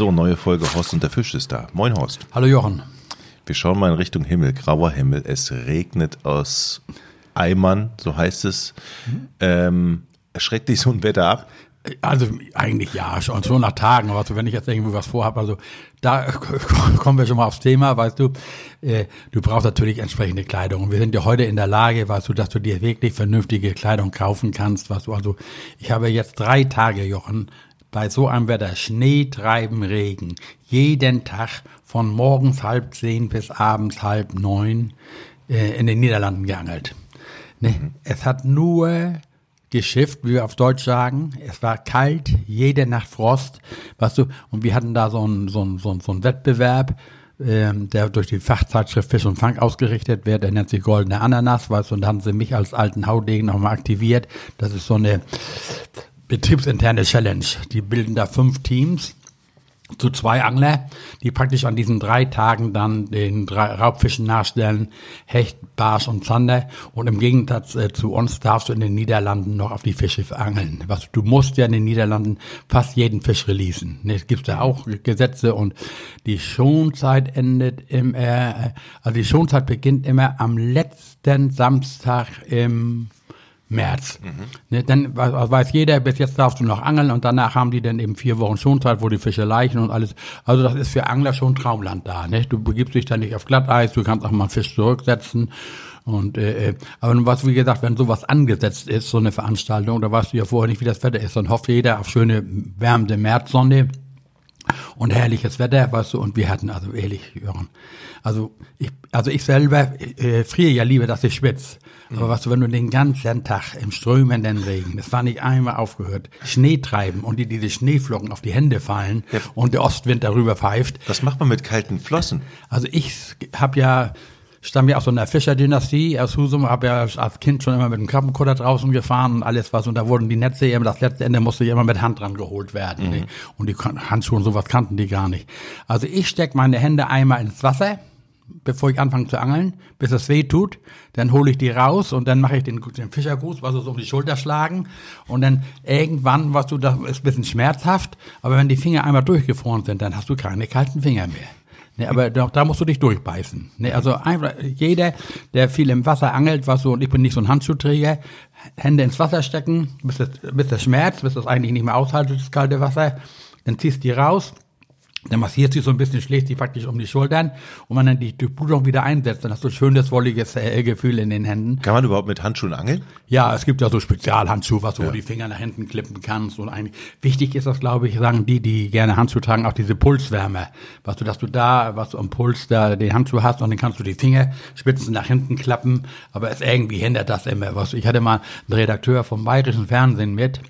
So, neue Folge Horst und der Fisch ist da. Moin Horst. Hallo Jochen. Wir schauen mal in Richtung Himmel, grauer Himmel. Es regnet aus Eimern, so heißt es. Ähm, schreckt dich so ein Wetter ab? Also eigentlich ja, schon, schon nach Tagen, aber so, wenn ich jetzt irgendwie was vorhabe, also da kommen wir schon mal aufs Thema, weißt du, äh, du brauchst natürlich entsprechende Kleidung. Und wir sind ja heute in der Lage, weißt du, dass du dir wirklich vernünftige Kleidung kaufen kannst, weißt du, also ich habe jetzt drei Tage, Jochen, bei so einem Wetter, Schnee, Treiben, Regen, jeden Tag von morgens halb zehn bis abends halb neun äh, in den Niederlanden geangelt. Ne? Mhm. Es hat nur geschifft, wie wir auf Deutsch sagen. Es war kalt, jede Nacht Frost, weißt du, und wir hatten da so einen so einen, so einen, so einen Wettbewerb, ähm, der durch die Fachzeitschrift Fisch und Fang ausgerichtet wird, der nennt sich Goldene Ananas, weißt du, und da haben sie mich als alten Haudegen nochmal aktiviert. Das ist so eine betriebsinterne Challenge. Die bilden da fünf Teams zu zwei Angler, die praktisch an diesen drei Tagen dann den drei Raubfischen nachstellen, Hecht, Barsch und Zander. Und im Gegensatz äh, zu uns darfst du in den Niederlanden noch auf die Fische angeln. Was, du musst ja in den Niederlanden fast jeden Fisch releasen. Ne, es gibt ja auch Gesetze und die Schonzeit endet immer, äh, also die Schonzeit beginnt immer am letzten Samstag im März. Mhm. Ne, dann weiß jeder, bis jetzt darfst du noch angeln und danach haben die dann eben vier Wochen Schonzeit, wo die Fische leichen und alles. Also das ist für Angler schon Traumland da. Ne? Du begibst dich da nicht auf Glatteis, du kannst auch mal einen Fisch zurücksetzen. Und äh, äh aber was wie gesagt, wenn sowas angesetzt ist, so eine Veranstaltung, da weißt du ja vorher nicht, wie das Wetter ist. Dann hofft jeder auf schöne wärmende Märzsonne und herrliches Wetter, weißt du, und wir hatten also ehrlich, Jörn, also ich, also ich selber äh, friere ja lieber, dass ich schwitze. Aber was du, wenn du den ganzen Tag im strömenden Regen, das war nicht einmal aufgehört, Schnee treiben und dir diese Schneeflocken auf die Hände fallen ja. und der Ostwind darüber pfeift. Was macht man mit kalten Flossen? Also ich habe ja stamme ja aus so einer Fischerdynastie aus Husum, habe ja als Kind schon immer mit dem Krabbenkutter draußen gefahren und alles was und da wurden die Netze immer, das letzte Ende musste ich immer mit Hand dran geholt werden. Mhm. Ne? Und die Handschuhe und sowas kannten die gar nicht. Also ich steck meine Hände einmal ins Wasser, bevor ich anfange zu angeln, bis es weh tut. Dann hole ich die raus und dann mache ich den, den Fischergruß, was so um die Schulter schlagen. Und dann irgendwann, was du, das ist ein bisschen schmerzhaft, aber wenn die Finger einmal durchgefroren sind, dann hast du keine kalten Finger mehr. Ne, aber da, da musst du dich durchbeißen. Ne, also einfach jeder, der viel im Wasser angelt, was so, und ich bin nicht so ein Handschuhträger, Hände ins Wasser stecken, bis das, bis das schmerzt, bis das eigentlich nicht mehr aushaltet, das kalte Wasser. Dann ziehst du die raus dann massiert sie so ein bisschen, schlägt sie praktisch um die Schultern und man dann die Durchblutung wieder einsetzt, dann hast du ein schönes, wolliges äh, Gefühl in den Händen. Kann man überhaupt mit Handschuhen angeln? Ja, es gibt ja so Spezialhandschuhe, was du ja. die Finger nach hinten klippen kannst und eigentlich, wichtig ist das, glaube ich, sagen die, die gerne Handschuhe tragen, auch diese Pulswärme. Was du, dass du da, was du am Puls da den Handschuh hast und dann kannst du die Fingerspitzen nach hinten klappen, aber es irgendwie hindert das immer. Was, ich hatte mal einen Redakteur vom Bayerischen Fernsehen mit,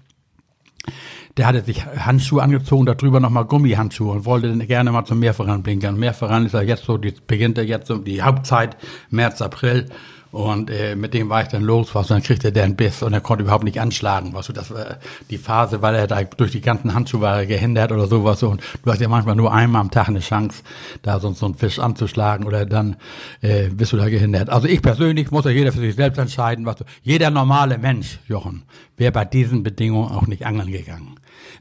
der hatte sich Handschuhe angezogen, darüber nochmal Gummihandschuhe und wollte dann gerne mal zum Meervoran blinkern. Meervoran ist ja jetzt so, die beginnt ja jetzt so die Hauptzeit, März, April. Und äh, mit dem war ich dann los, was, dann kriegte der einen Biss und er konnte überhaupt nicht anschlagen. Was, das war die Phase, weil er da durch die ganzen Handschuhe war gehindert oder sowas. Und du hast ja manchmal nur einmal am Tag eine Chance, da sonst so einen Fisch anzuschlagen oder dann äh, bist du da gehindert. Also ich persönlich muss ja jeder für sich selbst entscheiden, was du, jeder normale Mensch, Jochen, wäre bei diesen Bedingungen auch nicht angeln gegangen.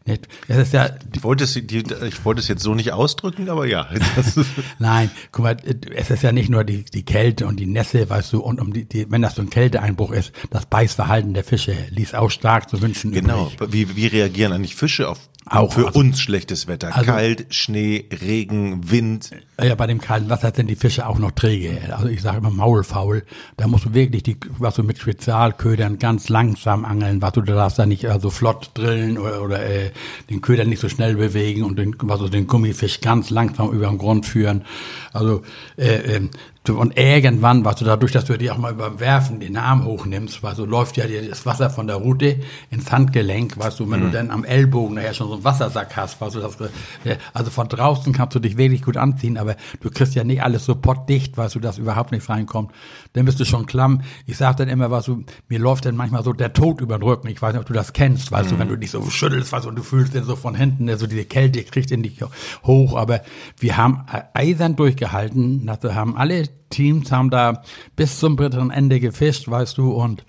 Nicht? Das ist ja, ich, wollte es, ich wollte es jetzt so nicht ausdrücken, aber ja. Nein, guck mal, es ist ja nicht nur die, die Kälte und die Nässe, weißt du, und um die, die, wenn das so ein Kälteeinbruch ist, das Beißverhalten der Fische ließ auch stark zu wünschen Genau, wie, wie reagieren eigentlich Fische auf auch für also, uns schlechtes Wetter. Also, Kalt, Schnee, Regen, Wind. Ja, bei dem kalten Wasser sind die Fische auch noch träge. Also ich sage immer maulfaul. Da musst du wirklich die, was du mit Spezialködern ganz langsam angeln, was du da darfst da nicht also flott drillen oder, oder äh, den Köder nicht so schnell bewegen und den, was du den Gummifisch ganz langsam über den Grund führen. Also äh, äh, und irgendwann, was du dadurch, dass du dir auch mal beim Werfen den Arm hochnimmst, weil so läuft ja dir das Wasser von der Route ins Handgelenk, weißt du, wenn mhm. du dann am Ellbogen nachher schon so einen Wassersack hast, weißt du, das, äh, also von draußen kannst du dich wirklich gut anziehen, aber du kriegst ja nicht alles so pottdicht, weißt du, dass überhaupt nicht reinkommt. Dann bist du schon klamm. Ich sag dann immer, was du, mir läuft dann manchmal so der Tod über den Rücken. Ich weiß nicht, ob du das kennst, weißt mhm. du, wenn du dich so schüttelst, weißt du, und du fühlst den so von hinten, so also diese Kälte kriegt in dich hoch, aber wir haben eisern durchgehalten, also haben alle Teams haben da bis zum bitteren Ende gefischt, weißt du, und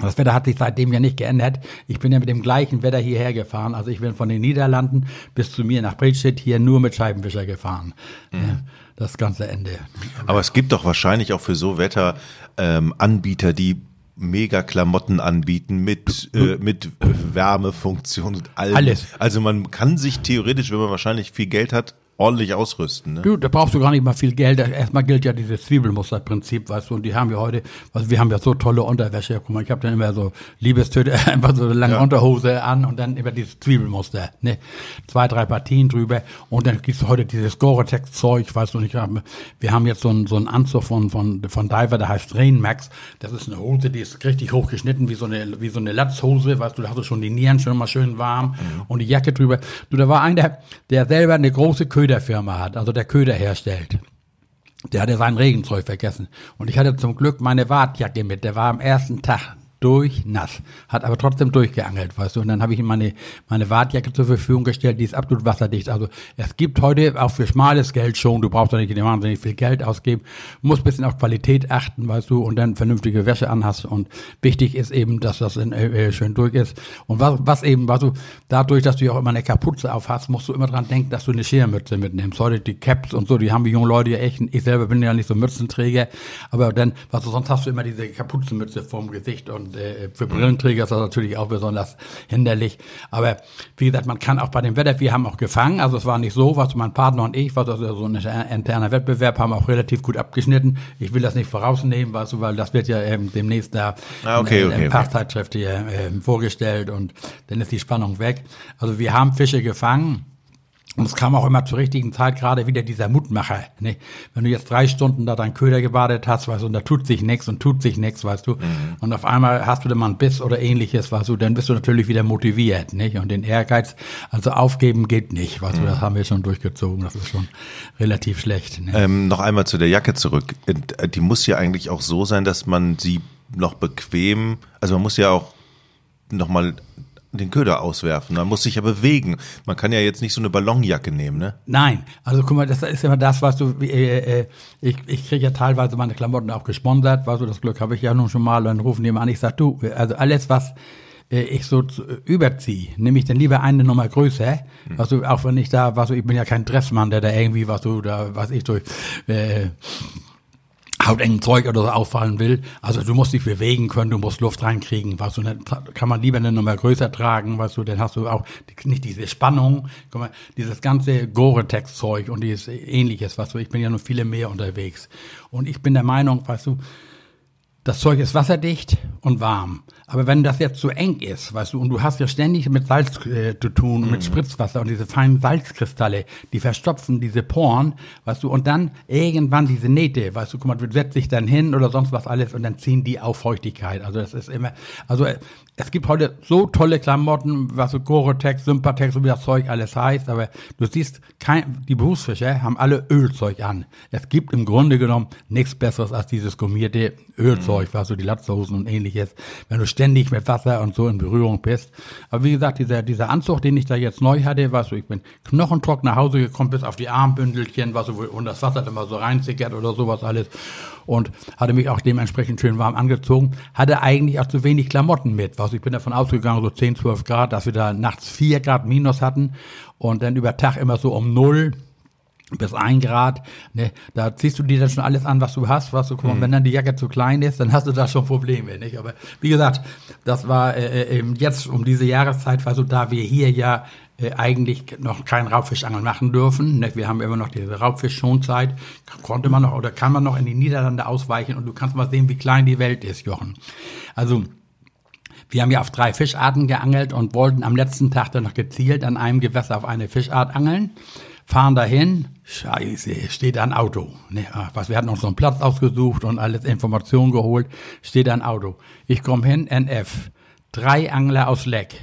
Das Wetter hat sich seitdem ja nicht geändert. Ich bin ja mit dem gleichen Wetter hierher gefahren. Also ich bin von den Niederlanden bis zu mir nach Bridget hier nur mit Scheibenwischer gefahren. Mhm. Das ganze Ende. Aber es gibt doch wahrscheinlich auch für so Wetter ähm, Anbieter, die mega Klamotten anbieten mit, äh, mit Wärmefunktion und allem. Alles. Also man kann sich theoretisch, wenn man wahrscheinlich viel Geld hat, ordentlich ausrüsten. Ne? Du, da brauchst du gar nicht mal viel Geld. Erstmal gilt ja dieses Zwiebelmusterprinzip, weißt du, und die haben wir heute, also wir haben ja so tolle Unterwäsche. Guck mal, ich habe dann immer so Liebestöte, einfach so eine lange ja. Unterhose an und dann immer dieses Zwiebelmuster, ne? Zwei, drei Partien drüber und dann gibt's heute dieses Gore-Tex-Zeug, weißt du, und ich hab, wir haben jetzt so einen so einen Anzug von, von, von Diver, der heißt Rain Max. Das ist eine Hose, die ist richtig hochgeschnitten, wie so eine, wie so eine Latzhose, weißt du, da hast du schon die Nieren schon mal schön warm mhm. und die Jacke drüber. Du, da war einer, der selber eine große Köder Köderfirma hat, also der Köder herstellt. Der hatte sein Regenzeug vergessen. Und ich hatte zum Glück meine Wartjacke mit. Der war am ersten Tag durchnass, hat aber trotzdem durchgeangelt, weißt du. Und dann habe ich ihm meine, meine Wartjacke zur Verfügung gestellt, die ist absolut wasserdicht. Also es gibt heute auch für schmales Geld schon, du brauchst doch nicht wahnsinnig viel Geld ausgeben, musst bisschen auf Qualität achten, weißt du, und dann vernünftige Wäsche anhast. Und wichtig ist eben, dass das in, äh, schön durch ist. Und was, was eben, weißt du, dadurch, dass du ja auch immer eine Kapuze auf hast, musst du immer dran denken, dass du eine Schirmmütze mitnimmst. Heute die Caps und so, die haben die jungen Leute ja echt, ich selber bin ja nicht so Mützenträger, aber dann, was du, sonst hast du immer diese Kapuzenmütze vorm Gesicht und äh, für Brillenträger ist das natürlich auch besonders hinderlich. Aber wie gesagt, man kann auch bei dem Wetter, wir haben auch gefangen, also es war nicht so, was mein Partner und ich, was also so ein interner Wettbewerb, haben auch relativ gut abgeschnitten. Ich will das nicht vorausnehmen, weißt du, weil das wird ja ähm, demnächst da ah, okay, in, okay, in Fachzeitschrift hier äh, vorgestellt und dann ist die Spannung weg. Also wir haben Fische gefangen. Und es kam auch immer zur richtigen Zeit gerade wieder dieser Mutmacher. Ne? Wenn du jetzt drei Stunden da deinen Köder gebadet hast, weißt du, und da tut sich nichts und tut sich nichts, weißt du, mhm. und auf einmal hast du dann mal einen Biss oder ähnliches, weißt du, dann bist du natürlich wieder motiviert, nicht? Und den Ehrgeiz, also aufgeben geht nicht, weißt mhm. du, das haben wir schon durchgezogen, das ist schon relativ schlecht. Ne? Ähm, noch einmal zu der Jacke zurück. Äh, die muss ja eigentlich auch so sein, dass man sie noch bequem, also man muss ja auch nochmal den Köder auswerfen. Man muss sich ja bewegen. Man kann ja jetzt nicht so eine Ballonjacke nehmen, ne? Nein, also guck mal, das ist immer das, was du, äh, äh, ich, ich kriege ja teilweise meine Klamotten auch gesponsert, weißt du, das Glück habe ich ja nun schon mal, dann rufen die mal an, ich sag, du, also alles, was äh, ich so überziehe, nehme ich dann lieber eine Nummer größer, hm. was du, auch wenn ich da, was du, ich bin ja kein Dressmann, der da irgendwie, was du, da, was ich durch, äh, hautengen Zeug oder so auffallen will. Also du musst dich bewegen können, du musst Luft reinkriegen, weißt du, dann kann man lieber eine Nummer größer tragen, weißt du, dann hast du auch nicht diese Spannung, guck mal, dieses ganze Gore-Tex-Zeug und dieses ähnliches, weißt du, ich bin ja noch viele mehr unterwegs. Und ich bin der Meinung, weißt du, das Zeug ist wasserdicht und warm. Aber wenn das jetzt zu eng ist, weißt du, und du hast ja ständig mit Salz äh, zu tun, mhm. mit Spritzwasser und diese feinen Salzkristalle, die verstopfen diese Poren, weißt du, und dann irgendwann diese Nähte, weißt du, guck mal, setzt dich dann hin oder sonst was alles und dann ziehen die auf Feuchtigkeit. Also das ist immer, also es gibt heute so tolle Klamotten, was so Gore-Tex, Sympatex, so wie das Zeug alles heißt, aber du siehst, kein, die Berufsfischer haben alle Ölzeug an. Es gibt im Grunde genommen nichts Besseres als dieses gummierte Ölzeug, mhm. was so die Latzhosen und ähnliches, wenn du ständig mit Wasser und so in Berührung bist. Aber wie gesagt, dieser, dieser Anzug, den ich da jetzt neu hatte, weißt du, ich bin knochentrocken nach Hause gekommen, bis auf die Armbündelchen, was so, und das Wasser immer so reinzickert oder sowas alles und hatte mich auch dementsprechend schön warm angezogen, hatte eigentlich auch zu wenig Klamotten mit. Also ich bin davon ausgegangen, so 10, 12 Grad, dass wir da nachts 4 Grad minus hatten und dann über Tag immer so um null bis ein Grad, ne, da ziehst du dir dann schon alles an, was du hast, was du, mhm. wenn dann die Jacke zu klein ist, dann hast du da schon Probleme, nicht? Aber wie gesagt, das war äh, äh jetzt um diese Jahreszeit, war so, da wir hier ja eigentlich noch kein Raubfischangeln machen dürfen. Ne? Wir haben immer noch diese Raubfischschonzeit. Konnte man noch oder kann man noch in die Niederlande ausweichen und du kannst mal sehen, wie klein die Welt ist, Jochen. Also wir haben ja auf drei Fischarten geangelt und wollten am letzten Tag dann noch gezielt an einem Gewässer auf eine Fischart angeln. Fahren dahin, scheiße, steht ein Auto. Ne, was, wir hatten uns so einen Platz ausgesucht und alles Informationen geholt, steht ein Auto. Ich komme hin, NF. Drei Angler aus Leck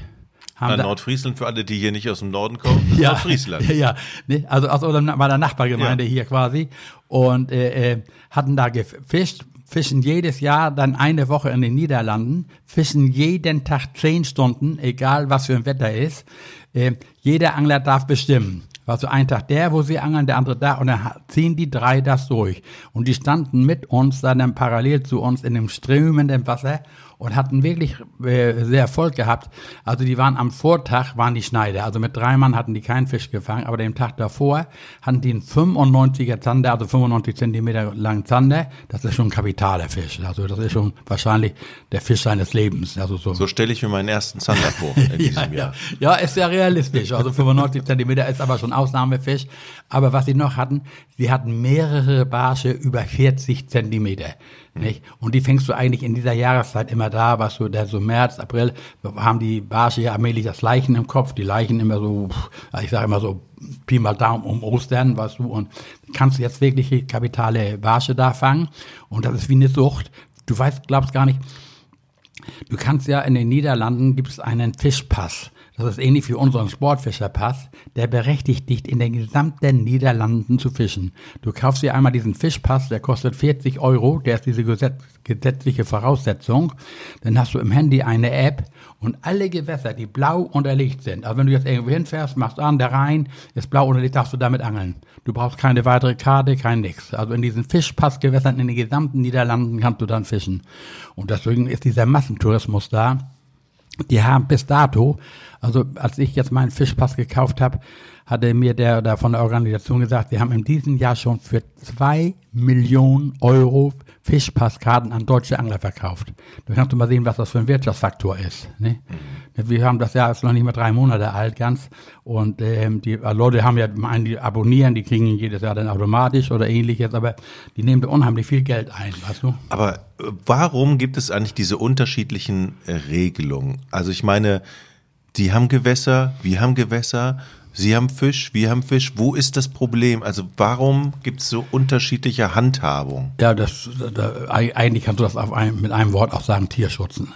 haben Na, Nordfriesland für alle, die hier nicht aus dem Norden kommen. ja, Nordfriesland. Ja, ja. Nee, also aus meiner Nachbargemeinde ja. hier quasi. Und äh, äh, hatten da gefischt, fischen jedes Jahr dann eine Woche in den Niederlanden, fischen jeden Tag zehn Stunden, egal was für ein Wetter ist. Äh, jeder Angler darf bestimmen. war so ein Tag der, wo sie angeln, der andere da und dann ziehen die drei das durch. Und die standen mit uns dann parallel zu uns in dem strömenden Wasser und hatten wirklich äh, sehr Erfolg gehabt. Also die waren am Vortag, waren die Schneider. Also mit drei Mann hatten die keinen Fisch gefangen, aber den Tag davor hatten die einen 95er Zander, also 95 Zentimeter langen Zander. Das ist schon ein kapitaler Fisch. Also das ist schon wahrscheinlich der Fisch seines Lebens. Also so, so stelle ich mir meinen ersten Zander vor in diesem ja, Jahr. Ja. ja, ist ja realistisch. Also 95 Zentimeter ist aber schon Ausnahmefisch. Aber was sie noch hatten, sie hatten mehrere Barsche über 40 Zentimeter. Nicht? Und die fängst du eigentlich in dieser Jahreszeit immer da, was du, der so März, April, haben die Barsche ja allmählich das Leichen im Kopf, die Leichen immer so, ich sage immer so, Pi mal Daumen um Ostern, weißt du, und kannst jetzt wirklich kapitale Barsche da fangen. Und das ist wie eine Sucht. Du weißt, glaubst gar nicht, du kannst ja in den Niederlanden gibt es einen Fischpass. Das ist ähnlich wie unseren Sportfischerpass. Der berechtigt dich, in den gesamten Niederlanden zu fischen. Du kaufst dir einmal diesen Fischpass, der kostet 40 Euro. Der ist diese gesetzliche Voraussetzung. Dann hast du im Handy eine App und alle Gewässer, die blau unterlegt sind. Also wenn du jetzt irgendwo hinfährst, machst an, der Rhein ist blau unterlegt, darfst du damit angeln. Du brauchst keine weitere Karte, kein nix. Also in diesen Fischpassgewässern in den gesamten Niederlanden kannst du dann fischen. Und deswegen ist dieser Massentourismus da. Die haben bis dato also als ich jetzt meinen Fischpass gekauft habe, hatte mir der, der von der Organisation gesagt, wir haben in diesem Jahr schon für zwei Millionen Euro Fischpasskarten an deutsche Angler verkauft. Da kannst du mal sehen, was das für ein Wirtschaftsfaktor ist. Ne? Mhm. Wir haben das Jahr ist noch nicht mal drei Monate alt ganz und ähm, die äh, Leute haben ja einen, die abonnieren, die kriegen jedes Jahr dann automatisch oder ähnliches, aber die nehmen da unheimlich viel Geld ein, weißt du? Aber äh, warum gibt es eigentlich diese unterschiedlichen äh, Regelungen? Also ich meine, die haben Gewässer, wir haben Gewässer, Sie haben Fisch, wir haben Fisch. Wo ist das Problem? Also warum gibt es so unterschiedliche Handhabung? Ja, das, da, eigentlich kannst du das ein, mit einem Wort auch sagen, Tierschutz. Mhm.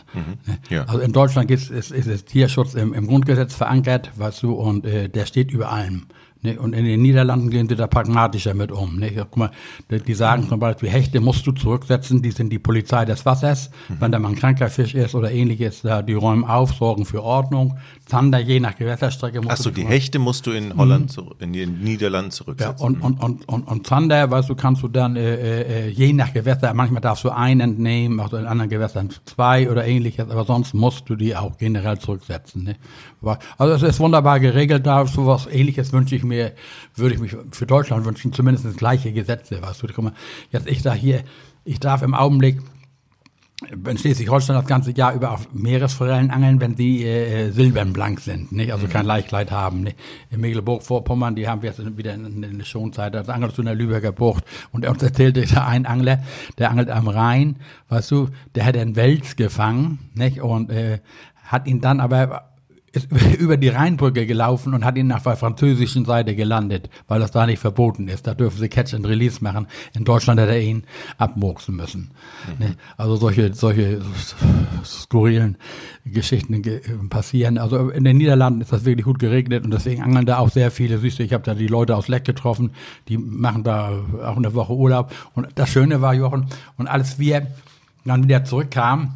Ne? Ja. Also in Deutschland ist, ist, ist, ist Tierschutz im, im, Grundgesetz verankert, weißt du, und äh, der steht über allem. Ne? Und in den Niederlanden gehen sie da pragmatischer mit um. Ne? Guck mal, die sagen zum Beispiel, Hechte musst du zurücksetzen, die sind die Polizei des Wassers. Mhm. Wenn da mal ein kranker Fisch ist oder ähnliches, da, die räumen auf, sorgen für Ordnung. Zander, je nach Gewässerstrecke musst Achso, die Hechte musst du in Holland, mhm. in den Niederlanden zurücksetzen. Ja, und, und, und, und, und Zander, weißt du, kannst du dann äh, äh, je nach Gewässer, manchmal darfst du einen entnehmen, also in anderen Gewässern zwei oder ähnliches, aber sonst musst du die auch generell zurücksetzen. Ne? Also es ist wunderbar geregelt da, so was ähnliches wünsche ich mir, würde ich mich für Deutschland wünschen, zumindest gleiche Gesetze, weißt du. Guck mal, jetzt ich sage hier, ich darf im Augenblick in Schleswig-Holstein das ganze Jahr über auf Meeresforellen angeln, wenn sie äh, silbernblank sind, nicht? also kein mhm. Leichtkleid haben. Nicht? In Mecklenburg-Vorpommern, die haben wir jetzt wieder in, in der Schonzeit, da angelst du in der Lübecker Bucht und uns erzählte da ein Angler, der angelt am Rhein, weißt du, der hat einen Wels gefangen nicht? und äh, hat ihn dann aber ist über die Rheinbrücke gelaufen und hat ihn nach der französischen Seite gelandet, weil das da nicht verboten ist. Da dürfen sie Catch and Release machen. In Deutschland hätte er ihn abmurksen müssen. Mhm. Also solche, solche skurrilen Geschichten passieren. Also in den Niederlanden ist das wirklich gut geregnet und deswegen angeln da auch sehr viele. Du, ich habe da die Leute aus Leck getroffen, die machen da auch eine Woche Urlaub. Und das Schöne war, Jochen, und als wir dann wieder zurückkamen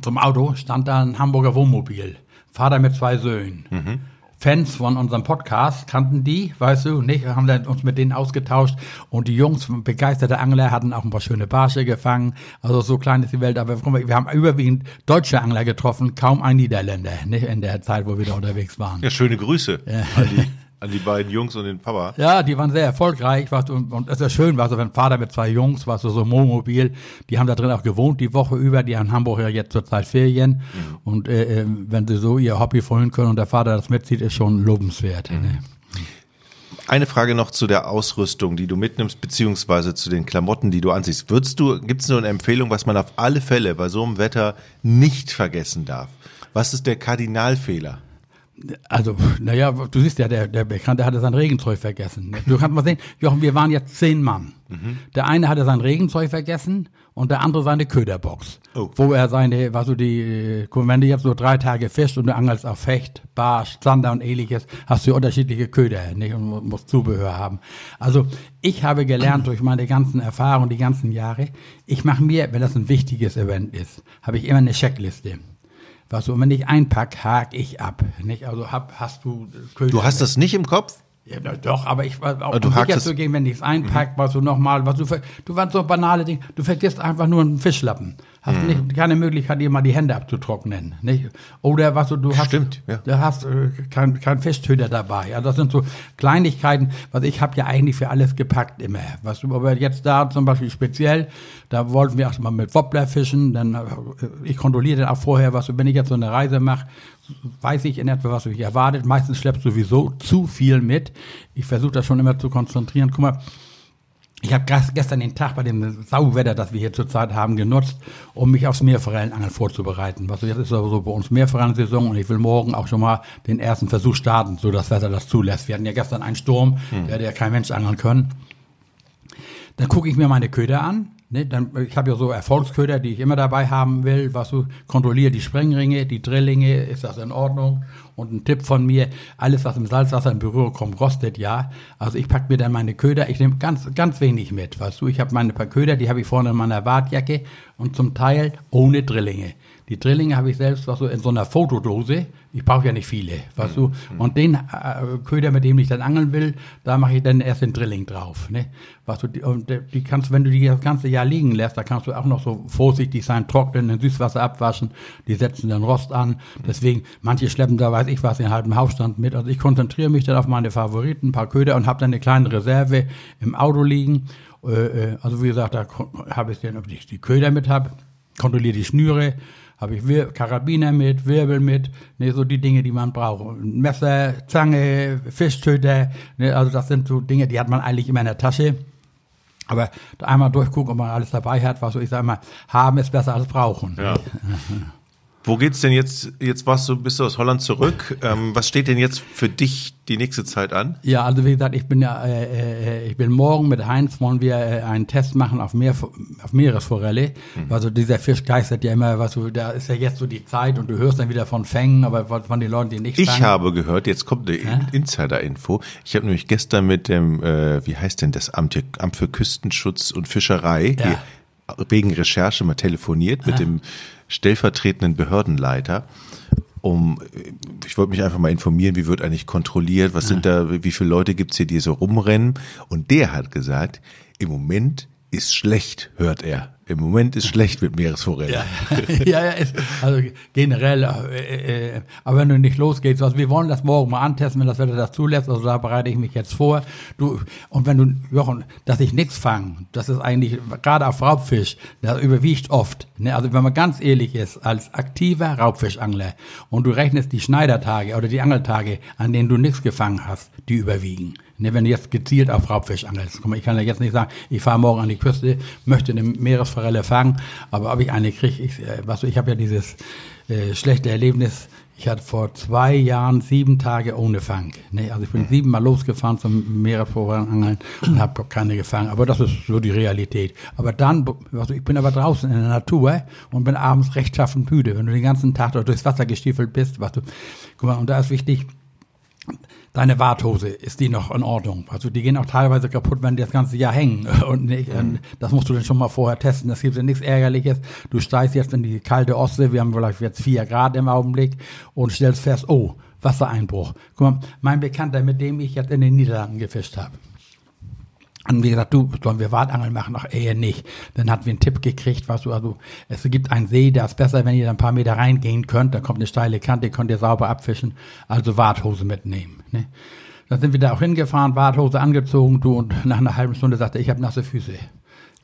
zum Auto, stand da ein Hamburger Wohnmobil Vater mit zwei Söhnen. Mhm. Fans von unserem Podcast kannten die, weißt du, nicht, haben dann uns mit denen ausgetauscht und die Jungs, begeisterte Angler, hatten auch ein paar schöne Barsche gefangen, also so klein ist die Welt, aber wir haben überwiegend deutsche Angler getroffen, kaum ein Niederländer, nicht in der Zeit, wo wir da unterwegs waren. Ja, schöne Grüße. Ja. An die beiden Jungs und den Papa. Ja, die waren sehr erfolgreich. Weißt, und, und es ist schön, weißt du, wenn Vater mit zwei Jungs, weißt du, so Mobil, die haben da drin auch gewohnt die Woche über. Die haben Hamburg ja jetzt zurzeit Ferien. Mhm. Und äh, äh, wenn sie so ihr Hobby vorhin können und der Vater das mitzieht, ist schon lobenswert. Mhm. Ne? Eine Frage noch zu der Ausrüstung, die du mitnimmst, beziehungsweise zu den Klamotten, die du anziehst. Würdest du, gibt es nur eine Empfehlung, was man auf alle Fälle bei so einem Wetter nicht vergessen darf? Was ist der Kardinalfehler? Also, naja, du siehst ja, der, der Bekannte hatte sein Regenzeug vergessen. Du kannst mal sehen, Jochen, wir waren jetzt zehn Mann. Mhm. Der eine hatte sein Regenzeug vergessen und der andere seine Köderbox. Oh. Wo er seine, was du die, wenn du jetzt so drei Tage fischst und du angelst auf Fecht, Barsch, Zander und ähnliches, hast du unterschiedliche Köder, nicht? Und musst Zubehör haben. Also, ich habe gelernt durch meine ganzen Erfahrungen, die ganzen Jahre, ich mache mir, wenn das ein wichtiges Event ist, habe ich immer eine Checkliste was wenn ich einpack, hake ich ab. Nicht? Also hab, hast du Köder Du hast das nicht im Kopf? Ja, doch, aber ich war auch um sicher zu gehen, wenn ich es einpackt, mhm. was du nochmal, was du, du warst so banale Dinge, du vergisst einfach nur einen Fischlappen. Hast mhm. nicht, keine Möglichkeit, dir mal die Hände abzutrocknen, nicht? Oder was du, du hast, Stimmt, ja. du hast äh, kein, kein Fischtöter dabei. Also das sind so Kleinigkeiten, was ich habe ja eigentlich für alles gepackt immer. Was du, aber jetzt da zum Beispiel speziell, da wollten wir erstmal mit Wobbler fischen, dann, äh, ich kontrolliere dann auch vorher, was du, wenn ich jetzt so eine Reise mache, weiß ich in etwa, was mich erwartet. Meistens schleppst du sowieso zu viel mit. Ich versuche das schon immer zu konzentrieren. Guck mal, ich habe gestern den Tag bei dem Sauwetter, das wir hier zurzeit haben, genutzt, um mich aufs Meerforellenangeln vorzubereiten. Was jetzt ist so bei uns Meerforellensaison und ich will morgen auch schon mal den ersten Versuch starten, so das Wetter das zulässt. Wir hatten ja gestern einen Sturm, hm. der hätte ja kein Mensch angeln können. Dann gucke ich mir meine Köder an, Ne, dann, ich habe ja so Erfolgsköder, die ich immer dabei haben will. Was du kontrolliere die Sprengringe, die Drillinge, ist das in Ordnung? Und ein Tipp von mir: Alles, was im Salzwasser in Berührung kommt, rostet ja. Also ich packe mir dann meine Köder. Ich nehme ganz, ganz wenig mit. Weißt du, ich habe meine paar Köder, die habe ich vorne in meiner Wartjacke und zum Teil ohne Drillinge. Die Drillinge habe ich selbst was so in so einer Fotodose. Ich brauche ja nicht viele, weißt mhm. du. Und den äh, Köder, mit dem ich dann angeln will, da mache ich dann erst den Drilling drauf. Ne? Was du, und die kannst, wenn du die das ganze Jahr liegen lässt, da kannst du auch noch so vorsichtig sein, trocknen, in Süßwasser abwaschen. Die setzen dann Rost an. Deswegen, manche schleppen da, weiß ich was, den halben Hausstand mit. Also ich konzentriere mich dann auf meine Favoriten, ein paar Köder und habe dann eine kleine Reserve im Auto liegen. Äh, äh, also wie gesagt, da habe ich dann, ob ich die Köder mit habe, kontrolliere die Schnüre habe ich Wir Karabiner mit, Wirbel mit, ne, so die Dinge, die man braucht. Messer, Zange, Fischtöter, ne, also das sind so Dinge, die hat man eigentlich immer in der Tasche. Aber einmal durchgucken, ob man alles dabei hat, was so ich sage mal, haben ist besser als brauchen. Ja. Wo geht's denn jetzt? Jetzt warst du, bist du aus Holland zurück. Ähm, was steht denn jetzt für dich die nächste Zeit an? Ja, also wie gesagt, ich bin ja, äh, äh, ich bin morgen mit Heinz wollen wir äh, einen Test machen auf, Meer, auf Meeresforelle. Mhm. Also dieser Fisch geistert ja immer, was du, da ist ja jetzt so die Zeit und du hörst dann wieder von Fängen, aber von den Leuten, die nicht Ich fangen. habe gehört, jetzt kommt eine ja? Insider-Info. Ich habe nämlich gestern mit dem, äh, wie heißt denn das Amt hier, Amt für Küstenschutz und Fischerei, ja. wegen Recherche mal telefoniert mit ah. dem stellvertretenden Behördenleiter um, ich wollte mich einfach mal informieren, wie wird eigentlich kontrolliert, was sind da, wie viele Leute gibt's hier, die so rumrennen. Und der hat gesagt, im Moment ist schlecht, hört er. Im Moment ist schlecht mit Meeresforellen. Ja, ja, ist, also generell, äh, äh, aber wenn du nicht losgehst, also wir wollen das morgen mal antesten, wenn das Wetter das zulässt, also da bereite ich mich jetzt vor. Du, und wenn du, Jochen, dass ich nichts fange, das ist eigentlich, gerade auf Raubfisch, das überwiegt oft. Ne? Also wenn man ganz ehrlich ist, als aktiver Raubfischangler und du rechnest die Schneidertage oder die Angeltage, an denen du nichts gefangen hast, die überwiegen. Ne, wenn du jetzt gezielt auf Raubfisch angelst. Ich kann ja jetzt nicht sagen, ich fahre morgen an die Küste, möchte eine Meeresforelle fangen, aber ob ich eine kriege, ich, äh, was, ich habe ja dieses äh, schlechte Erlebnis, ich hatte vor zwei Jahren sieben Tage ohne Fang. Ne? Also ich bin siebenmal losgefahren zum Meeresforellenangeln und habe keine gefangen. Aber das ist so die Realität. Aber dann, also ich bin aber draußen in der Natur und bin abends rechtschaffend müde. Wenn du den ganzen Tag durchs Wasser gestiefelt bist, was du, guck mal, und da ist wichtig, deine Warthose, ist die noch in Ordnung? Also die gehen auch teilweise kaputt, wenn die das ganze Jahr hängen. Und, nicht, und das musst du dann schon mal vorher testen. Das gibt ja nichts Ärgerliches. Du steigst jetzt in die kalte Ostsee, wir haben vielleicht jetzt vier Grad im Augenblick und stellst fest, oh, Wassereinbruch. Guck mal, mein Bekannter, mit dem ich jetzt in den Niederlanden gefischt habe, und wie gesagt, du, sollen wir Wartangeln machen? Ach, eher nicht. Dann hatten wir einen Tipp gekriegt, was du, also, es gibt einen See, der ist besser, wenn ihr da ein paar Meter reingehen könnt, da kommt eine steile Kante, könnt ihr sauber abfischen, also Warthose mitnehmen, ne? Dann sind wir da auch hingefahren, Warthose angezogen, du, und nach einer halben Stunde sagte ich habe nasse Füße.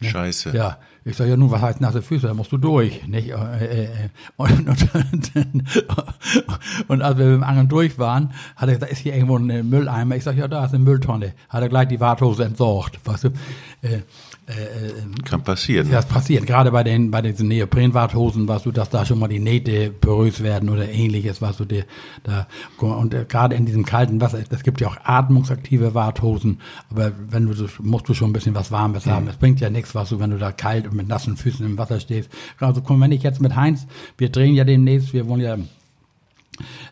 Ne? Scheiße. Ja, ich sage ja nun, was heißt nasse Füße? Da musst du durch. Nicht? Äh, äh, äh. Und, und, und, als wir mit dem Angeln durch waren, hat er gesagt, ist hier irgendwo ein Mülleimer? Ich sage, ja, da ist eine Mülltonne. Hat er gleich die Warthose entsorgt. Weißt du? Äh, äh, Kann passieren. Das passiert. Gerade bei den, bei diesen Neoprenwarthosen, was du, dass da schon mal die Nähte porös werden oder ähnliches, was du dir da, und äh, gerade in diesem kalten Wasser, es gibt ja auch atmungsaktive Warthosen, aber wenn du, musst du schon ein bisschen was Warmes mhm. haben. Es bringt ja nichts, was du, wenn du da kalt und mit nassen Füßen im Wasser stehst. Also, komm, wenn ich jetzt mit Heinz, wir drehen ja demnächst, wir wollen ja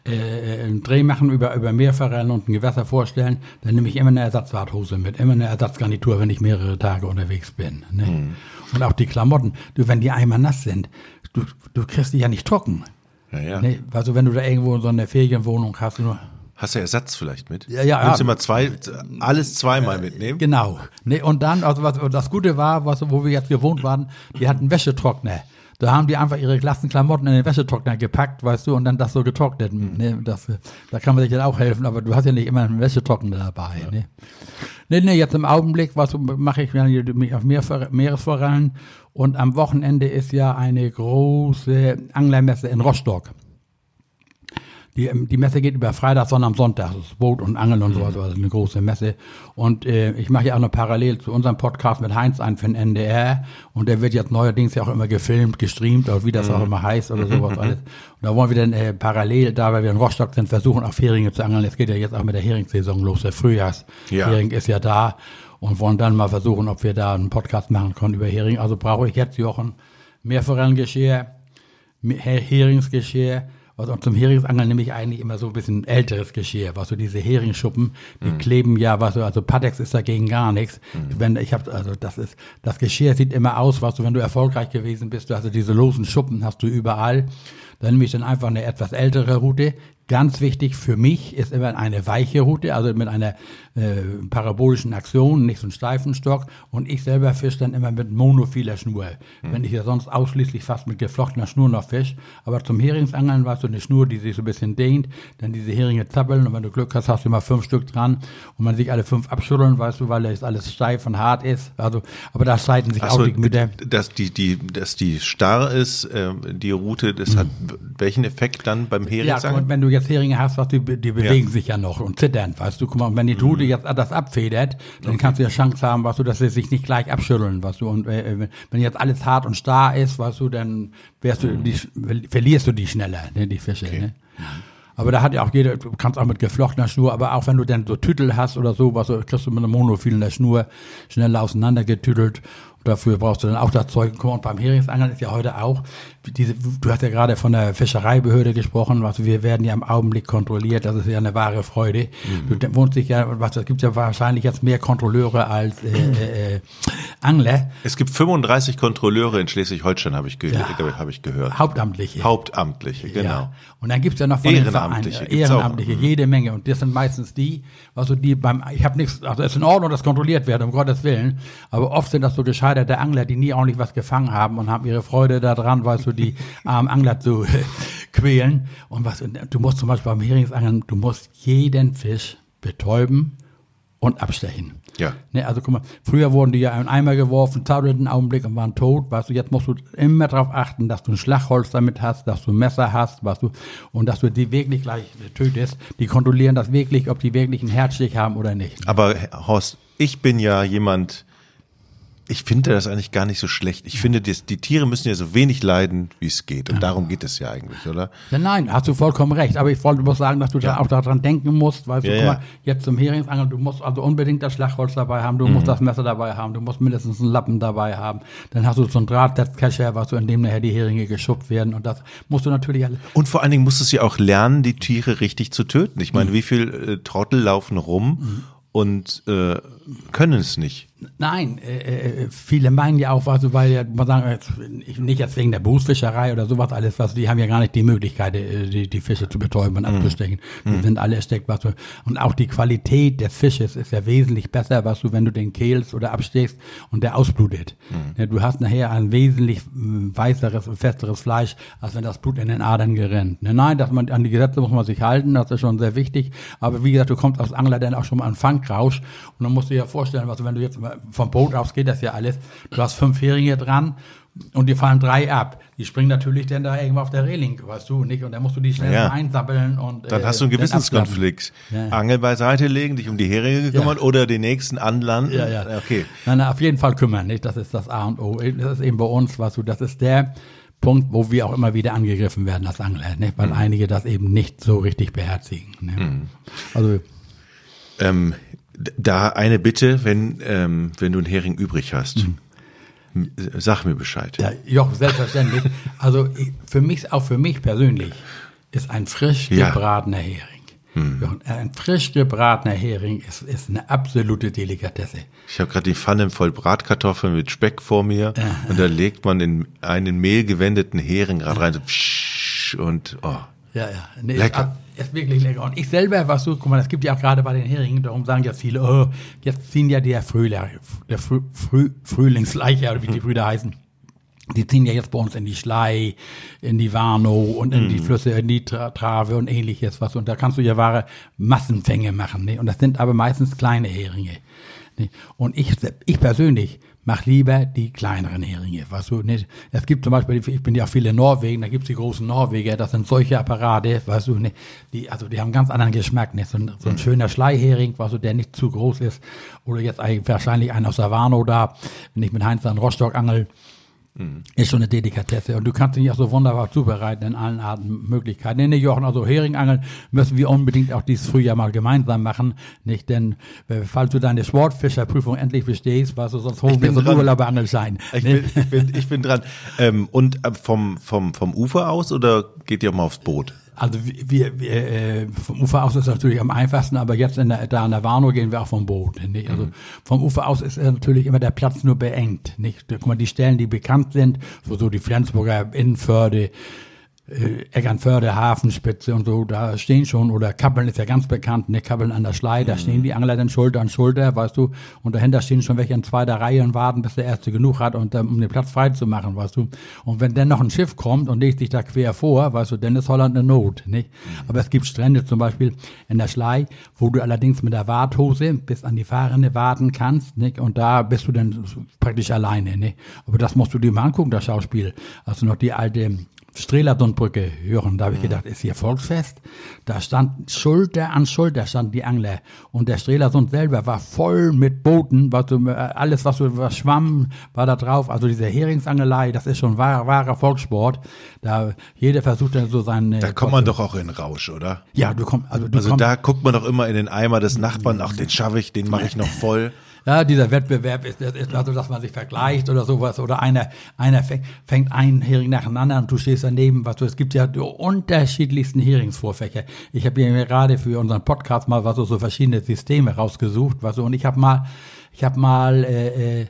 äh, einen Dreh machen über, über Meerforellen und ein Gewässer vorstellen, dann nehme ich immer eine Ersatzwarthose mit, immer eine Ersatzgarnitur, wenn ich mehrere Tage unterwegs bin. Ne? Mhm. Und auch die Klamotten, du, wenn die einmal nass sind, du, du kriegst die ja nicht trocken. Ja, ja. Ne? Also wenn du da irgendwo so eine Ferienwohnung hast, nur Hast du Ersatz vielleicht mit? Ja, ja. Du musst immer zwei, alles zweimal mitnehmen. Genau. Nee, und dann, also was das Gute war, was, wo wir jetzt gewohnt waren, die hatten Wäschetrockner. Da haben die einfach ihre glatten Klamotten in den Wäschetrockner gepackt, weißt du, und dann das so getrocknet. Mhm. Ne, das, da kann man sich dann auch helfen, aber du hast ja nicht immer einen Wäschetrockner dabei. Ja. Ne? Nee, nee, jetzt im Augenblick, was mache ich mich auf Meeresforellen und am Wochenende ist ja eine große Anglermesse in Rostock. Die, ähm, die Messe geht über Freitag, Sonntag, Sonntag. Das ist Boot und Angeln und sowas, also eine große Messe. Und äh, ich mache ja auch noch parallel zu unserem Podcast mit Heinz ein für den NDR. Und der wird jetzt neuerdings ja auch immer gefilmt, gestreamt, oder wie das mhm. auch immer heißt oder sowas alles. Und da wollen wir dann äh, parallel, da weil wir in Rostock sind, versuchen auch Heringe zu angeln. Es geht ja jetzt auch mit der Heringssaison los, der Frühjahrshering ja. ist ja da. Und wollen dann mal versuchen, ob wir da einen Podcast machen können über Hering. Also brauche ich jetzt, Jochen, Meerforellengeschirr, Heringsgeschirr, was auch zum Heringsangeln nämlich eigentlich immer so ein bisschen älteres Geschirr, was so diese Heringschuppen, die mm. kleben ja, was so, also Patex ist dagegen gar nichts. Mm. Wenn ich habe, also das ist, das Geschirr sieht immer aus, was du, wenn du erfolgreich gewesen bist, du hast also diese losen Schuppen hast du überall. Dann nehme ich dann einfach eine etwas ältere Route, Ganz wichtig für mich ist immer eine weiche Route, also mit einer äh, parabolischen Aktion, nicht so einen steifen Stock. Und ich selber fische dann immer mit monophiler Schnur. Mhm. Wenn ich ja sonst ausschließlich fast mit geflochtener Schnur noch fisch. Aber zum Heringsangeln war so eine Schnur, die sich so ein bisschen dehnt, dann diese Heringe zappeln und wenn du Glück hast, hast du immer fünf Stück dran und man sich alle fünf abschütteln, weißt du, weil das alles steif und hart ist. Also, aber da streiten sich Ach auch die Mütter. Dass die, die, dass die starr ist, äh, die Route, das mhm. hat welchen Effekt dann beim Heringsangeln? Ja, und wenn du jetzt Heringe hast, was die, die bewegen ja. sich ja noch und zittern, weißt du. Guck mal, wenn die Tute mhm. jetzt das abfedert, dann kannst du ja Chance haben, weißt du, dass sie sich nicht gleich abschütteln, weißt du. Und äh, wenn jetzt alles hart und starr ist, weißt du, dann wärst du, mhm. die, verlierst du die schneller, ne, die Fische. Okay. Ne? Mhm. Aber da hat ja auch jeder, du kannst auch mit geflochtener Schnur, aber auch wenn du dann so Tüttel hast oder so, was kriegst du mit einer monophilen Schnur schneller auseinandergetüttelt. Dafür brauchst du dann auch das Zeug. Und beim Heringsangeln ist ja heute auch, diese, du hast ja gerade von der Fischereibehörde gesprochen, was wir werden ja im Augenblick kontrolliert, das ist ja eine wahre Freude. Mhm. Du wohnst dich ja, was, es gibt ja wahrscheinlich jetzt mehr Kontrolleure als äh, äh, äh, Angler. Es gibt 35 Kontrolleure in Schleswig-Holstein, habe ich, ge ja. hab ich gehört. Hauptamtliche. Hauptamtliche, genau. Ja. Und dann gibt's ja noch von Ehrenamtliche. Den Vereinen, Ehrenamtliche, auch. jede Menge. Und das sind meistens die, also die beim, ich habe nichts, also es ist in Ordnung, dass kontrolliert wird, um Gottes Willen, aber oft sind das so gescheiterte Angler, die nie ordentlich was gefangen haben und haben ihre Freude daran, weißt du, die armen Angler zu quälen. Und was, du musst zum Beispiel beim Heringsangeln, du musst jeden Fisch betäuben und abstechen. Ja. Ne, also guck mal, früher wurden die ja in Eimer geworfen, zauberten einen Augenblick und waren tot. Weißt du, jetzt musst du immer darauf achten, dass du ein Schlagholz damit hast, dass du ein Messer hast, weißt du, und dass du die wirklich gleich tötest. Die kontrollieren das wirklich, ob die wirklich einen Herzstich haben oder nicht. Aber Horst, ich bin ja jemand, ich finde das eigentlich gar nicht so schlecht. Ich finde, die, die Tiere müssen ja so wenig leiden, wie es geht. Und ja. darum geht es ja eigentlich, oder? Ja, nein, hast du vollkommen recht. Aber ich wollte bloß sagen, dass du ja. da auch daran denken musst, weil du, guck mal, jetzt zum Heringsangeln, du musst also unbedingt das Schlagholz dabei haben, du mhm. musst das Messer dabei haben, du musst mindestens einen Lappen dabei haben. Dann hast du so einen Drahtkecher, was so, in dem nachher die Heringe geschuppt werden. Und das musst du natürlich alles. Und vor allen Dingen musst du es ja auch lernen, die Tiere richtig zu töten. Ich meine, mhm. wie viel äh, Trottel laufen rum mhm. Und äh, können es nicht. Nein, äh, äh, viele meinen ja auch, also weil ja, man sagen, nicht jetzt wegen der Berufsfischerei oder sowas alles, was die haben ja gar nicht die Möglichkeit, äh, die, die Fische zu betäuben und mm. abzustechen. Die mm. sind alle ersteckt, was du, und auch die Qualität des Fisches ist ja wesentlich besser, was du, wenn du den kehlst oder abstechst und der ausblutet. Mm. Du hast nachher ein wesentlich äh, weißeres und festeres Fleisch, als wenn das Blut in den Adern gerinnt. Ne, nein, dass man an die Gesetze muss man sich halten, das ist schon sehr wichtig. Aber wie gesagt, du kommst als Angler dann auch schon mal an Fangrausch und dann musst du dir vorstellen, was wenn du jetzt vom Boot aus geht das ja alles, du hast fünf Heringe dran und dir fallen drei ab. Die springen natürlich dann da irgendwo auf der Reling, weißt du, nicht? Und dann musst du die schnell ja. einsappeln und. Dann äh, hast du einen Gewissenskonflikt. Ja. Angel beiseite legen, dich um die Heringe kümmern ja. oder den nächsten anlanden. Ja, ja. Okay. Nein, nein, auf jeden Fall kümmern, nicht? Das ist das A und O. Das ist eben bei uns, weißt du, das ist der Punkt, wo wir auch immer wieder angegriffen werden als Angler, nicht? Weil mhm. einige das eben nicht so richtig beherzigen. Ne? Mhm. Also. Ähm, da eine Bitte, wenn, ähm, wenn du einen Hering übrig hast. Mhm. Sag mir Bescheid. Ja, Joch, selbstverständlich. also für mich, auch für mich persönlich, ist ein frisch gebratener ja. Hering. Hm. Ein frisch gebratener Hering ist, ist eine absolute Delikatesse. Ich habe gerade die Pfanne voll Bratkartoffeln mit Speck vor mir ja. und da legt man in einen mehlgewendeten Hering gerade rein so, und oh. Ja, ja. Nee, lecker. Ist, ist, wirklich lecker. Und ich selber, was du, guck mal, das gibt ja auch gerade bei den Heringen, darum sagen ja viele, oh, jetzt ziehen ja der Frühling, der Früh, Früh, Frühlingsleiche, oder wie die Brüder heißen. Die ziehen ja jetzt bei uns in die Schlei, in die Warnow und in mm. die mhm. Flüsse, in die Tra Trave und ähnliches was. Und da kannst du ja wahre Massenfänge machen. Ne? Und das sind aber meistens kleine Heringe. Ne? Und ich, ich persönlich mach lieber die kleineren Heringe. Weißt du, nicht? Es gibt zum Beispiel, ich bin ja viel in Norwegen, da gibt's die großen Norweger, das sind solche Apparate, weißt du, nicht? die, also die haben einen ganz anderen Geschmack, nicht? So, ein, so ein schöner Schleihering, weißt du, der nicht zu groß ist. Oder jetzt eigentlich wahrscheinlich ein aus Warnow da, wenn ich mit Heinz an Rostock angel, Mhm. Ist schon eine Delikatesse. Und du kannst ihn ja so wunderbar zubereiten in allen Arten Möglichkeiten. Nee, nee, Jochen, also Heringangeln müssen wir unbedingt auch dieses Frühjahr mal gemeinsam machen. Nicht, denn äh, falls du deine Sportfischerprüfung endlich bestehst, was du sonst holen wir so Urlauberangelschein. Ich, bin, ich, bin, ich bin dran. Ähm, und äh, vom, vom, vom Ufer aus oder geht ihr mal aufs Boot? Also wir, wir äh, vom Ufer aus ist natürlich am einfachsten, aber jetzt in der, da an der Warnow gehen wir auch vom Boot. Nicht? Also mhm. vom Ufer aus ist natürlich immer der Platz nur beengt. Nicht? Guck mal, die Stellen, die bekannt sind, so, so die Flensburger Innenförde, äh, Eckernförde, Hafenspitze und so, da stehen schon, oder Kappeln ist ja ganz bekannt, ne, Kappeln an der Schlei, da mhm. stehen die Angler dann Schulter an Schulter, weißt du, und dahinter stehen schon welche in zweiter Reihe und warten, bis der Erste genug hat, und, um den Platz frei zu machen, weißt du. Und wenn dann noch ein Schiff kommt und legt sich da quer vor, weißt du, dann ist Holland eine Not, nicht? Mhm. Aber es gibt Strände zum Beispiel in der Schlei, wo du allerdings mit der Warthose bis an die Fahrrinne warten kannst, nicht? Und da bist du dann praktisch alleine, nicht? Aber das musst du dir mal angucken, das Schauspiel. Also noch die alte Strelasundbrücke hören. Da habe ich gedacht, ist hier Volksfest? Da stand Schulter an Schulter stand die Angler. Und der Strelasund selber war voll mit Booten. Was du, alles, was du was schwamm, war da drauf. Also diese Heringsangelei, das ist schon wahrer, wahrer Volkssport. Da jeder versucht dann so seinen. Da kommt man doch auch in Rausch, oder? Ja, du kommst. Also, du also komm, da guckt man doch immer in den Eimer des Nachbarn. Ach, den schaffe ich, den mache ich noch voll. Ja, dieser Wettbewerb ist, ist also, dass man sich vergleicht oder sowas. Oder einer, einer fängt, fängt einen Hering nacheinander und du stehst daneben. Was du, es gibt ja die unterschiedlichsten Heringsvorfächer. Ich habe mir gerade für unseren Podcast mal was so, so verschiedene Systeme rausgesucht. Was so, und ich habe mal, ich habe mal äh, äh,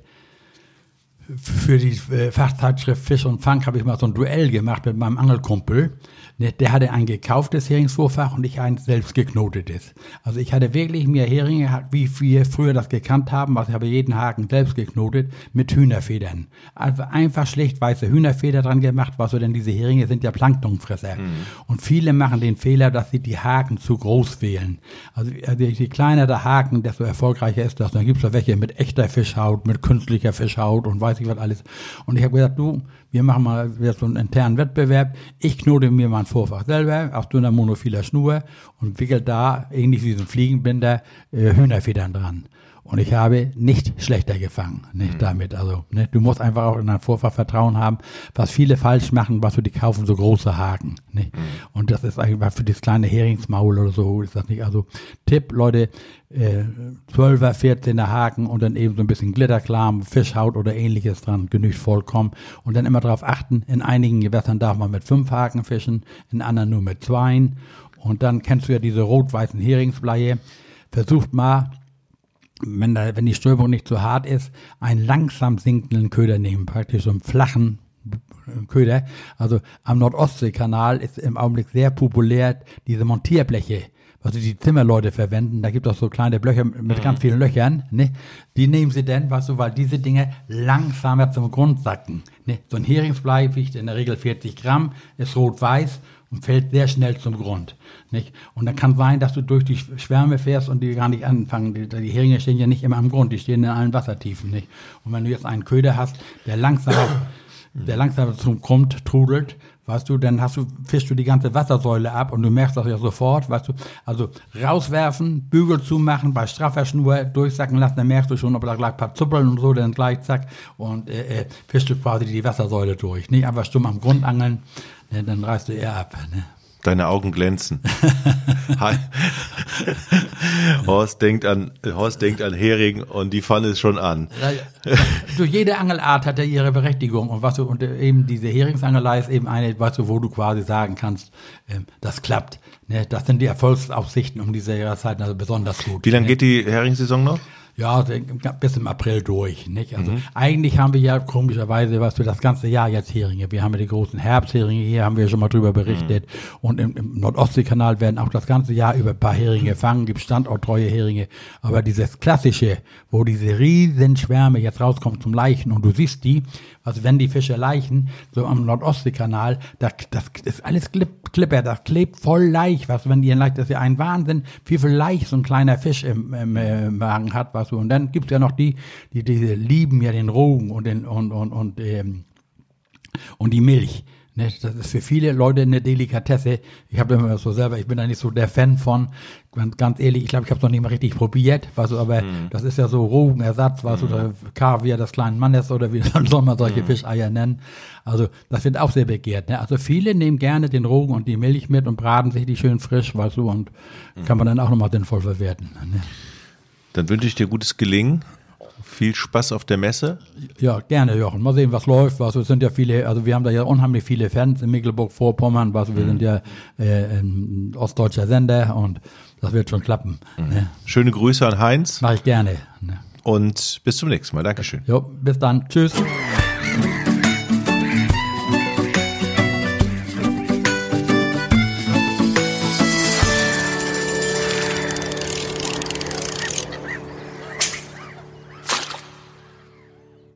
für die äh, Fachzeitschrift Fisch und Fang habe ich mal so ein Duell gemacht mit meinem Angelkumpel. Der hatte ein gekauftes Heringsvorfach und ich ein selbst geknotetes. Also ich hatte wirklich mehr Heringe, wie wir früher das gekannt haben, also ich habe jeden Haken selbst geknotet mit Hühnerfedern. Also einfach schlecht weiße Hühnerfeder dran gemacht, was so denn diese Heringe sind ja Planktonfresser. Mhm. Und viele machen den Fehler, dass sie die Haken zu groß wählen. Also, also je kleiner der Haken, desto erfolgreicher ist das. Dann gibt's da welche mit echter Fischhaut, mit künstlicher Fischhaut und weiß ich was alles. Und ich habe gesagt, du, wir machen mal so einen internen Wettbewerb. Ich knote mir mein Vorfach selber auf dünner monophiler Schnur und wickel da, ähnlich wie so ein Fliegenbinder, äh, Hühnerfedern dran. Und ich habe nicht schlechter gefangen, nicht mhm. damit. Also, ne, du musst einfach auch in dein Vorfach Vertrauen haben, was viele falsch machen, was du die kaufen, so große Haken. Nicht? Mhm. Und das ist eigentlich für das kleine Heringsmaul oder so, ist das nicht. Also, Tipp, Leute, äh, 12er, 14er Haken und dann eben so ein bisschen Glitterklam, Fischhaut oder ähnliches dran, genügt vollkommen. Und dann immer darauf achten, in einigen Gewässern darf man mit fünf Haken fischen, in anderen nur mit zweien. Und dann kennst du ja diese rot-weißen Heringsbleie. Versucht mal, wenn, da, wenn die Strömung nicht zu hart ist, einen langsam sinkenden Köder nehmen, praktisch so einen flachen Köder. Also am Nordostseekanal ist im Augenblick sehr populär diese Montierbleche, was die Zimmerleute verwenden. Da gibt es auch so kleine Blöcher mit mhm. ganz vielen Löchern. Ne? Die nehmen sie denn, weißt du, weil diese Dinge langsamer zum Grund sacken. Ne? So ein Heringsblei wiegt in der Regel 40 Gramm, ist rot-weiß und fällt sehr schnell zum Grund. Nicht? Und dann kann sein, dass du durch die Schwärme fährst und die gar nicht anfangen. Die, die Heringe stehen ja nicht immer am Grund, die stehen in allen Wassertiefen. Nicht? Und wenn du jetzt einen Köder hast, der langsam, der langsam zum Grund trudelt, weißt du, dann hast du, fischst du die ganze Wassersäule ab und du merkst das ja sofort, weißt du. Also rauswerfen, Bügel zumachen, bei straffer Schnur durchsacken lassen, dann merkst du schon, ob da gleich ein paar Zuppeln und so, dann gleich zack und äh, äh, fischst du quasi die Wassersäule durch. Nicht einfach stumm am Grund angeln, ne, dann reißt du eher ab. Ne? Deine Augen glänzen. Horst denkt an Horst denkt an Hering und die Pfanne ist schon an. Du, jede Angelart hat ja ihre Berechtigung und was du und eben diese Heringsangelei ist eben eine, was du, wo du quasi sagen kannst, ähm, das klappt. Ne? Das sind die Erfolgsaussichten um diese Jahreszeit also besonders gut. Wie lange ne? geht die Heringssaison noch? Ja, bis im April durch. Nicht? Also mhm. eigentlich haben wir ja komischerweise, was für das ganze Jahr jetzt Heringe. Wir haben ja die großen Herbstheringe hier, haben wir schon mal drüber berichtet. Mhm. Und im, im Nordostseekanal werden auch das ganze Jahr über ein paar Heringe gefangen, gibt standorttreue Heringe. Aber dieses klassische, wo diese riesen Schwärme jetzt rauskommen zum Leichen und du siehst die, also wenn die Fische leichen, so am Nordostseekanal, das, das ist alles Klipper, das klebt voll leicht, was, wenn die leicht, das ist ja ein Wahnsinn, wie viel leicht so ein kleiner Fisch im, im, im Magen hat, was so. Und dann gibt's ja noch die, die, die lieben ja den Rogen und den, und, und, und, ähm, und die Milch. Ne, das ist für viele Leute eine Delikatesse. Ich habe immer so selber, ich bin da nicht so der Fan von. Ganz, ganz ehrlich, ich glaube, ich habe es noch nicht mal richtig probiert. Weißt du, aber mhm. das ist ja so Rogenersatz, weißt mhm. du, oder Kaviar des kleinen Mannes oder wie soll man solche mhm. Fischeier nennen. Also das wird auch sehr begehrt. Ne? Also viele nehmen gerne den Rogen und die Milch mit und braten sich die schön frisch, weißt du, und mhm. kann man dann auch nochmal sinnvoll verwerten. Ne? Dann wünsche ich dir gutes Gelingen viel Spaß auf der Messe. Ja, gerne, Jochen. Mal sehen, was läuft. Was, es sind ja viele, also wir haben da ja unheimlich viele Fans in Mecklenburg-Vorpommern. Was, wir mhm. sind ja äh, ein ostdeutscher Sender und das wird schon klappen. Mhm. Ne? Schöne Grüße an Heinz. Mach ich gerne. Ne? Und bis zum nächsten Mal. Dankeschön. Jo, bis dann. Tschüss.